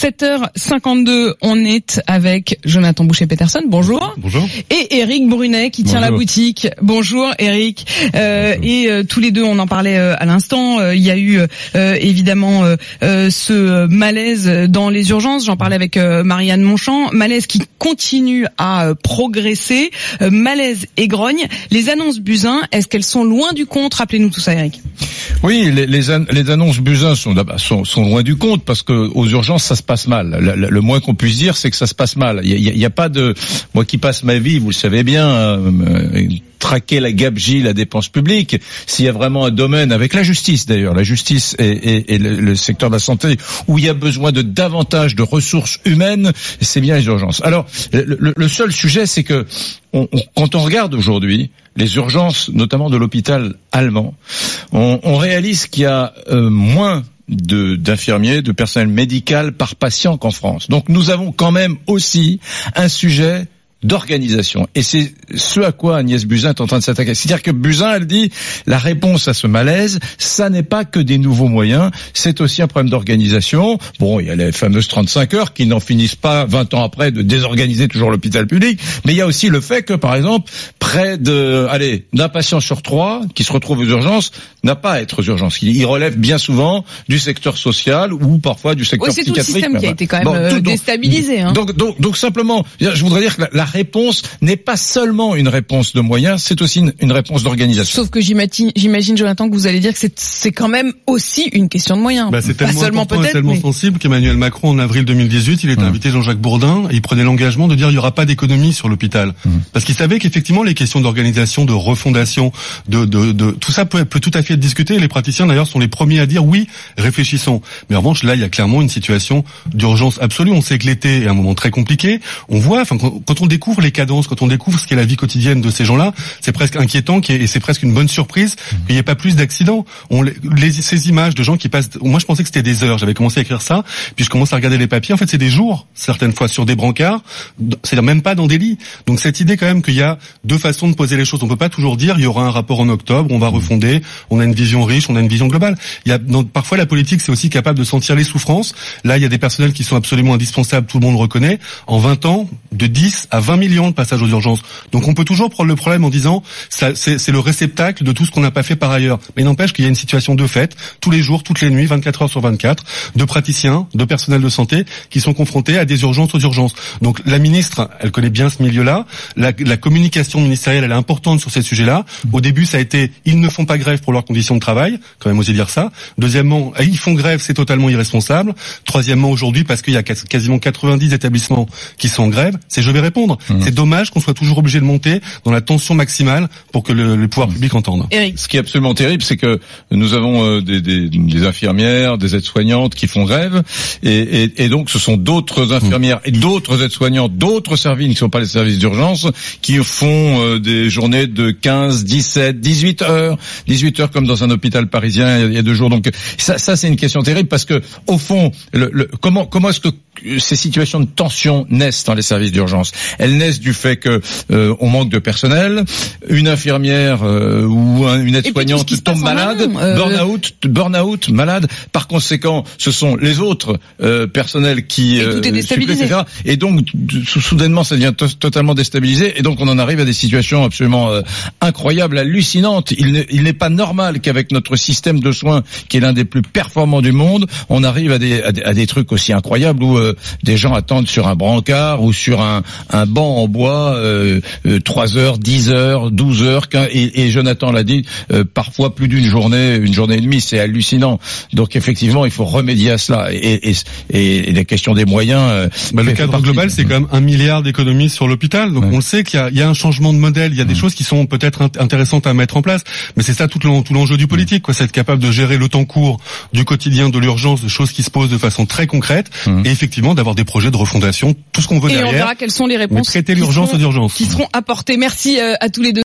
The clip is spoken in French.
7h52, on est avec Jonathan Boucher-Peterson. Bonjour. Bonjour. Et Eric Brunet qui tient la boutique. Bonjour Eric. Euh, et euh, tous les deux, on en parlait euh, à l'instant. Euh, il y a eu évidemment ce malaise dans les urgences. J'en parlais avec Marianne Monchamp. Malaise qui continue à progresser. malaise et grogne. Les annonces Buzyn, est-ce qu'elles sont loin du compte? Rappelez-nous tout ça, Eric. Oui, les, les, les annonces Buzyn sont, sont, sont loin du compte parce que aux urgences ça se passe mal. Le, moins qu'on puisse dire, c'est que ça se passe mal. Il n'y a, pas de moi qui passe ma vie, vous le savez bien, euh, traquer la gabegie, la dépense publique. S'il y a vraiment un domaine avec la justice d'ailleurs, la justice et, le, secteur de la santé où il y a besoin de davantage de ressources humaines, c'est bien les urgences. Alors le, seul sujet, c'est que quand on regarde aujourd'hui les urgences, notamment de l'hôpital allemand, on, réalise qu'il y a euh, moins d'infirmiers, de, personnel médical par patient qu'en France. Donc nous avons quand même aussi un sujet d'organisation. Et c'est ce à quoi Agnès Buzyn est en train de s'attaquer. C'est-à-dire que Buzyn, elle dit, la réponse à ce malaise, ça n'est pas que des nouveaux moyens, c'est aussi un problème d'organisation. Bon, il y a les fameuses 35 heures qui n'en finissent pas 20 ans après de désorganiser toujours l'hôpital public, mais il y a aussi le fait que, par exemple, près de, allez, d'un patient sur trois qui se retrouve aux urgences n'a pas à être aux urgences. Il relève bien souvent du secteur social ou parfois du secteur oui, psychiatrique. C'est tout le système qui a été quand même euh, déstabilisé. Hein. Donc, donc, donc, simplement, je voudrais dire que la réponse n'est pas seulement une réponse de moyens, c'est aussi une, réponse d'organisation. Sauf que j'imagine, j'imagine, Jonathan, que vous allez dire que c'est quand même aussi une question de moyens. Bah, c'est tellement seulement tellement sensible qu'Emmanuel Macron, en avril 2018, il était invité Jean-Jacques Bourdin et il prenait l'engagement de dire il y aura pas d'économie sur l'hôpital. Parce qu'il savait qu'effectivement, les questions d'organisation, de refondation, de, de, de tout ça peut, peut tout à fait être discuté. Les praticiens, d'ailleurs, sont les premiers à dire oui, réfléchissons. Mais en revanche, là, il y a clairement une situation d'urgence absolue. On sait que l'été est un moment très compliqué. On voit, enfin, quand on découvre découvre les cadences, quand on découvre ce qu'est la vie quotidienne de ces gens-là, c'est presque inquiétant et c'est presque une bonne surprise qu'il n'y ait pas plus d'accidents. On les, ces images de gens qui passent, moi je pensais que c'était des heures. J'avais commencé à écrire ça, puis je commence à regarder les papiers. En fait, c'est des jours, certaines fois sur des brancards, c'est même pas dans des lits. Donc cette idée quand même qu'il y a deux façons de poser les choses. On peut pas toujours dire il y aura un rapport en octobre, on va refonder, on a une vision riche, on a une vision globale. Il y a parfois la politique c'est aussi capable de sentir les souffrances. Là, il y a des personnels qui sont absolument indispensables, tout le monde le reconnaît. En 20 ans, de 10 à 20 millions de passages aux urgences. Donc on peut toujours prendre le problème en disant c'est le réceptacle de tout ce qu'on n'a pas fait par ailleurs. Mais n'empêche qu'il y a une situation de fait tous les jours, toutes les nuits, 24 heures sur 24, de praticiens, de personnel de santé qui sont confrontés à des urgences aux urgences. Donc la ministre, elle connaît bien ce milieu-là. La, la, communication ministérielle, elle est importante sur ces sujets-là. Au début, ça a été ils ne font pas grève pour leurs conditions de travail, quand même oser dire ça. Deuxièmement, ils font grève, c'est totalement irresponsable. Troisièmement, aujourd'hui, parce qu'il y a quasiment 90 établissements qui sont en grève, c'est je vais répondre. Mmh. C'est dommage qu'on soit toujours obligé de monter dans la tension maximale pour que le, le pouvoir public entende. Ce qui est absolument terrible, c'est que nous avons euh, des, des, des, infirmières, des aides-soignantes qui font grève, et, et, et donc ce sont d'autres infirmières et d'autres aides-soignantes, d'autres services qui ne sont pas les services d'urgence, qui font euh, des journées de 15, 17, 18 heures, 18 heures comme dans un hôpital parisien il y a deux jours. Donc ça, ça c'est une question terrible parce que au fond, le, le, comment comment est-ce que ces situations de tension naissent dans les services d'urgence? Elles naissent du fait que euh, on manque de personnel, une infirmière euh, ou une aide-soignante tombe malade, euh, burn-out, burn-out, malade. Par conséquent, ce sont les autres personnels qui et, tout est déstabilisé. et donc soudainement, ça devient totalement déstabilisé, et donc on en arrive à des situations absolument incroyables, hallucinantes. Il n'est pas normal qu'avec notre système de soins, qui est l'un des plus performants du monde, on arrive à des, à des, trucs aussi incroyables où des gens attendent sur un brancard ou sur un, un banc en bois euh, 3 euh, heures, 10 heures, 12 heures, et, et Jonathan l'a dit, euh, parfois plus d'une journée, une journée et demie, c'est hallucinant. Donc effectivement, il faut remédier à cela. Et, et, et la question des moyens. Euh, bah, le cadre global, c'est quand même un milliard d'économies sur l'hôpital. Donc on le sait qu'il y, y, a un changement de modèle, il y a des choses qui sont peut-être intéressantes à mettre en place, mais c'est ça tout l'enjeu du politique, quoi, c'est être capable de gérer le temps court du quotidien, de l'urgence, de choses qui se posent de façon très concrète, et effectivement d'avoir des projets de refondation, tout ce qu'on veut et derrière. on verra quelles sont les réponses. traiter l'urgence qui seront apportées. Merci euh, à tous les deux.